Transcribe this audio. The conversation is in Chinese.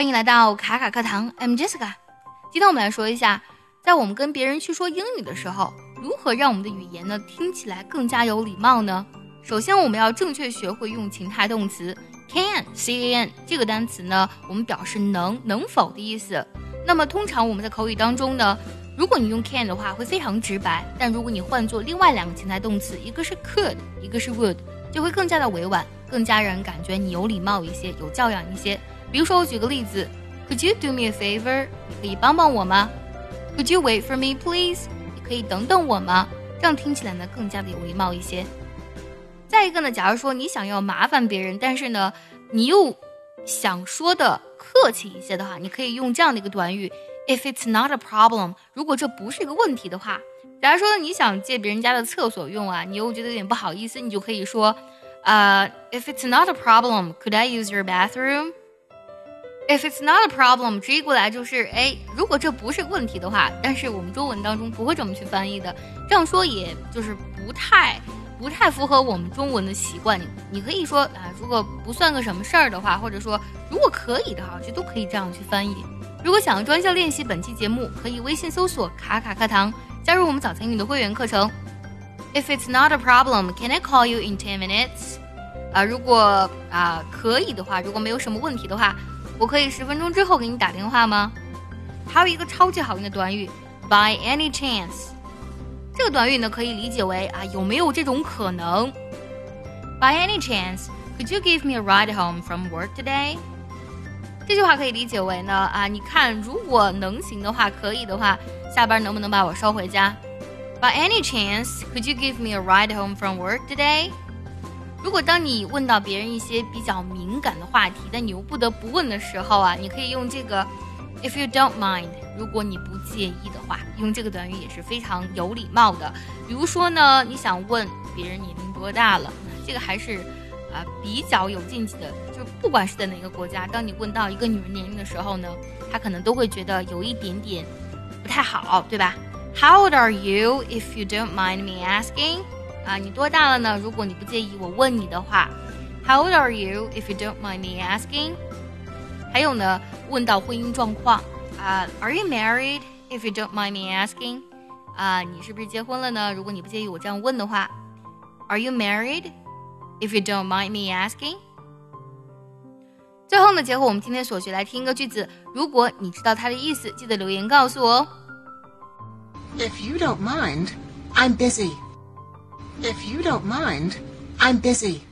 欢迎来到卡卡课堂，I'm Jessica。今天我们来说一下，在我们跟别人去说英语的时候，如何让我们的语言呢听起来更加有礼貌呢？首先，我们要正确学会用情态动词 can，c a n 这个单词呢，我们表示能、能否的意思。那么，通常我们在口语当中呢，如果你用 can 的话，会非常直白；但如果你换做另外两个情态动词，一个是 could，一个是 would，就会更加的委婉，更加让人感觉你有礼貌一些，有教养一些。比如说，我举个例子，Could you do me a favor？你可以帮帮我吗？Could you wait for me, please？你可以等等我吗？这样听起来呢更加的有礼貌一些。再一个呢，假如说你想要麻烦别人，但是呢你又想说的客气一些的话，你可以用这样的一个短语：If it's not a problem，如果这不是一个问题的话。假如说你想借别人家的厕所用啊，你又觉得有点不好意思，你就可以说，呃，If it's not a problem，could I use your bathroom？If it's not a problem，直译过来就是哎，如果这不是问题的话，但是我们中文当中不会这么去翻译的，这样说也就是不太不太符合我们中文的习惯。你你可以说啊，如果不算个什么事儿的话，或者说如果可以的话，这都可以这样去翻译。如果想要专项练习本期节目，可以微信搜索“卡卡课堂”，加入我们早餐英语的会员课程。If it's not a problem，can I call you in ten minutes？啊，如果啊可以的话，如果没有什么问题的话。我可以十分钟之后给你打电话吗？还有一个超级好用的短语，by any chance。这个短语呢可以理解为啊有没有这种可能？By any chance，could you give me a ride home from work today？这句话可以理解为呢啊你看如果能行的话，可以的话，下班能不能把我捎回家？By any chance，could you give me a ride home from work today？如果当你问到别人一些比较敏感的话题，但你又不得不问的时候啊，你可以用这个 "if you don't mind"，如果你不介意的话，用这个短语也是非常有礼貌的。比如说呢，你想问别人年龄多大了，这个还是啊比较有禁忌的。就不管是在哪个国家，当你问到一个女人年龄的时候呢，她可能都会觉得有一点点不太好，对吧？How old are you, if you don't mind me asking? 啊，你多大了呢？如果你不介意我问你的话，How old are you, if you don't mind me asking？还有呢，问到婚姻状况啊，Are you married, if you don't mind me asking？啊，你是不是结婚了呢？如果你不介意我这样问的话，Are you married, if you don't mind me asking？最后呢，结合我们今天所学来听一个句子，如果你知道它的意思，记得留言告诉我哦。If you don't mind, I'm busy. If you don't mind, I'm busy.